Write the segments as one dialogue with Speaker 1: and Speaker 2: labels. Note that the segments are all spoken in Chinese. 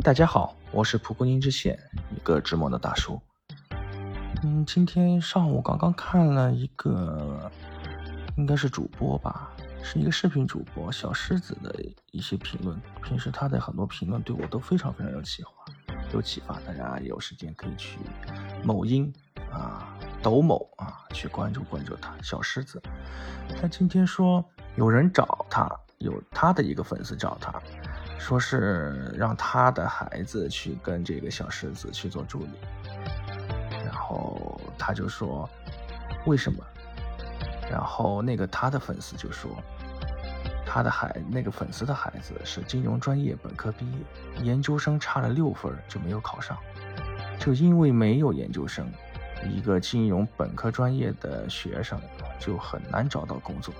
Speaker 1: 大家好，我是蒲公英之线，一个直萌的大叔。嗯，今天上午刚刚看了一个，应该是主播吧，是一个视频主播小狮子的一些评论。平时他的很多评论对我都非常非常有启发，有启发。大家有时间可以去某音啊、抖某啊去关注关注他。小狮子，他今天说有人找他，有他的一个粉丝找他。说是让他的孩子去跟这个小狮子去做助理，然后他就说为什么？然后那个他的粉丝就说他的孩那个粉丝的孩子是金融专业本科毕业，研究生差了六分就没有考上，就因为没有研究生，一个金融本科专业的学生就很难找到工作。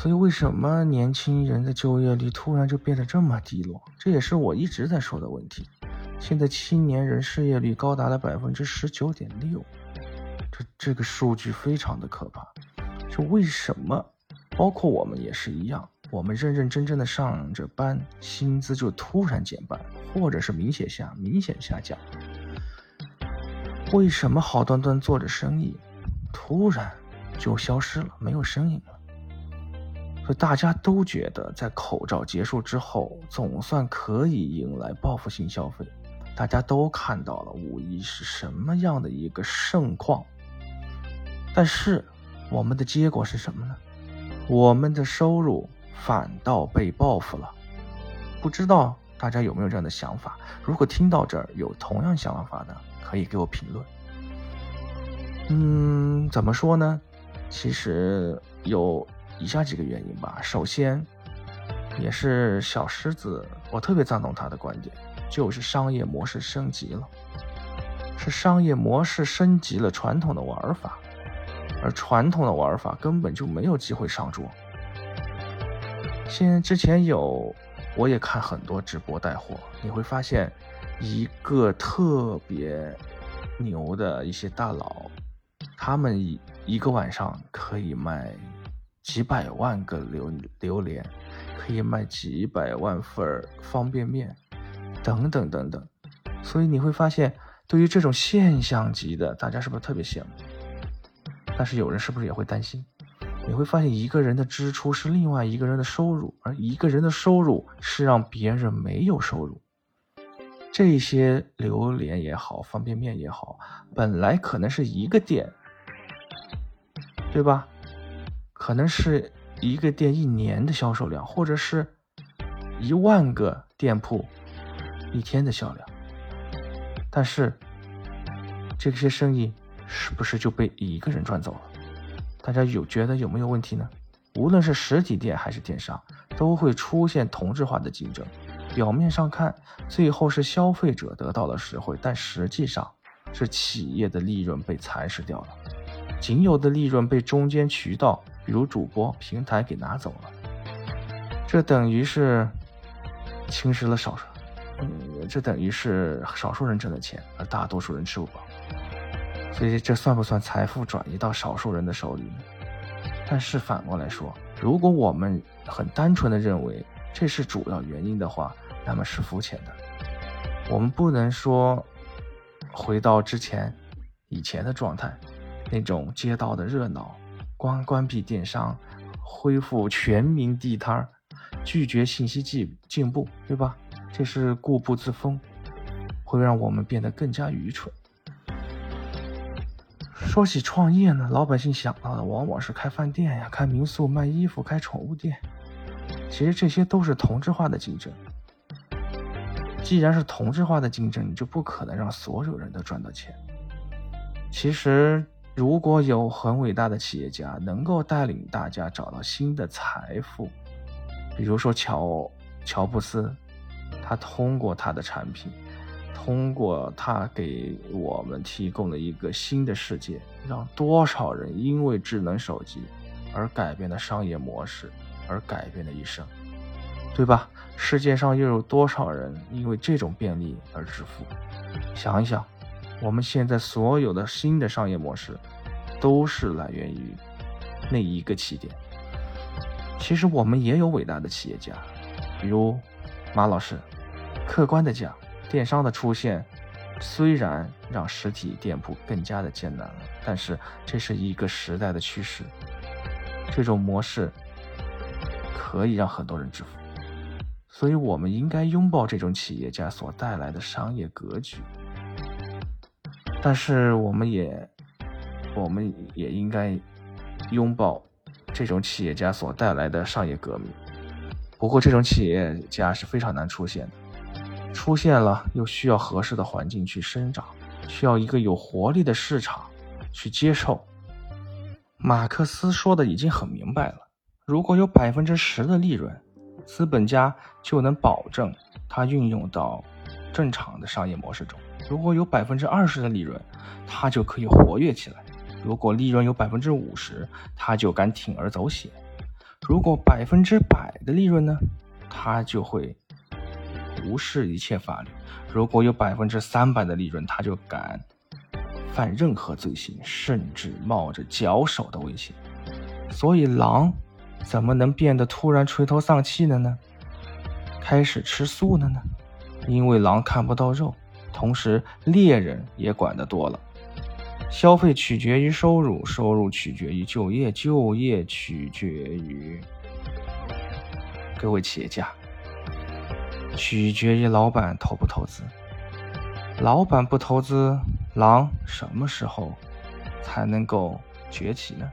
Speaker 1: 所以，为什么年轻人的就业率突然就变得这么低落？这也是我一直在说的问题。现在青年人失业率高达了百分之十九点六，这这个数据非常的可怕。就为什么？包括我们也是一样，我们认认真真的上着班，薪资就突然减半，或者是明显下明显下降。为什么好端端做着生意，突然就消失了，没有声音了？大家都觉得，在口罩结束之后，总算可以迎来报复性消费。大家都看到了五一是什么样的一个盛况，但是我们的结果是什么呢？我们的收入反倒被报复了。不知道大家有没有这样的想法？如果听到这儿有同样想法的，可以给我评论。嗯，怎么说呢？其实有。以下几个原因吧。首先，也是小狮子，我特别赞同他的观点，就是商业模式升级了，是商业模式升级了传统的玩法，而传统的玩法根本就没有机会上桌。现之前有，我也看很多直播带货，你会发现，一个特别牛的一些大佬，他们一一个晚上可以卖。几百万个榴榴莲，可以卖几百万份方便面，等等等等。所以你会发现，对于这种现象级的，大家是不是特别羡慕？但是有人是不是也会担心？你会发现，一个人的支出是另外一个人的收入，而一个人的收入是让别人没有收入。这些榴莲也好，方便面也好，本来可能是一个店，对吧？可能是一个店一年的销售量，或者是一万个店铺一天的销量，但是这些生意是不是就被一个人赚走了？大家有觉得有没有问题呢？无论是实体店还是电商，都会出现同质化的竞争。表面上看，最后是消费者得到了实惠，但实际上是企业的利润被蚕食掉了，仅有的利润被中间渠道。比如主播平台给拿走了，这等于是侵蚀了少数，嗯，这等于是少数人挣的钱，而大多数人吃不饱，所以这算不算财富转移到少数人的手里呢？但是反过来说，如果我们很单纯的认为这是主要原因的话，那么是肤浅的。我们不能说回到之前以前的状态，那种街道的热闹。关关闭电商，恢复全民地摊儿，拒绝信息进进步，对吧？这是固步自封，会让我们变得更加愚蠢。说起创业呢，老百姓想到的往往是开饭店呀、开民宿、卖衣服、开宠物店。其实这些都是同质化的竞争。既然是同质化的竞争，你就不可能让所有人都赚到钱。其实。如果有很伟大的企业家能够带领大家找到新的财富，比如说乔乔布斯，他通过他的产品，通过他给我们提供了一个新的世界，让多少人因为智能手机而改变了商业模式，而改变了一生，对吧？世界上又有多少人因为这种便利而致富？想一想。我们现在所有的新的商业模式，都是来源于那一个起点。其实我们也有伟大的企业家，比如马老师，客观的讲，电商的出现虽然让实体店铺更加的艰难了，但是这是一个时代的趋势。这种模式可以让很多人致富，所以我们应该拥抱这种企业家所带来的商业格局。但是，我们也，我们也应该拥抱这种企业家所带来的商业革命。不过，这种企业家是非常难出现的，出现了又需要合适的环境去生长，需要一个有活力的市场去接受。马克思说的已经很明白了，如果有百分之十的利润，资本家就能保证他运用到正常的商业模式中。如果有百分之二十的利润，他就可以活跃起来；如果利润有百分之五十，他就敢铤而走险；如果百分之百的利润呢，他就会无视一切法律；如果有百分之三百的利润，他就敢犯任何罪行，甚至冒着绞首的危险。所以，狼怎么能变得突然垂头丧气了呢？开始吃素了呢？因为狼看不到肉。同时，猎人也管得多了。消费取决于收入，收入取决于就业，就业取决于各位企业家，取决于老板投不投资。老板不投资，狼什么时候才能够崛起呢？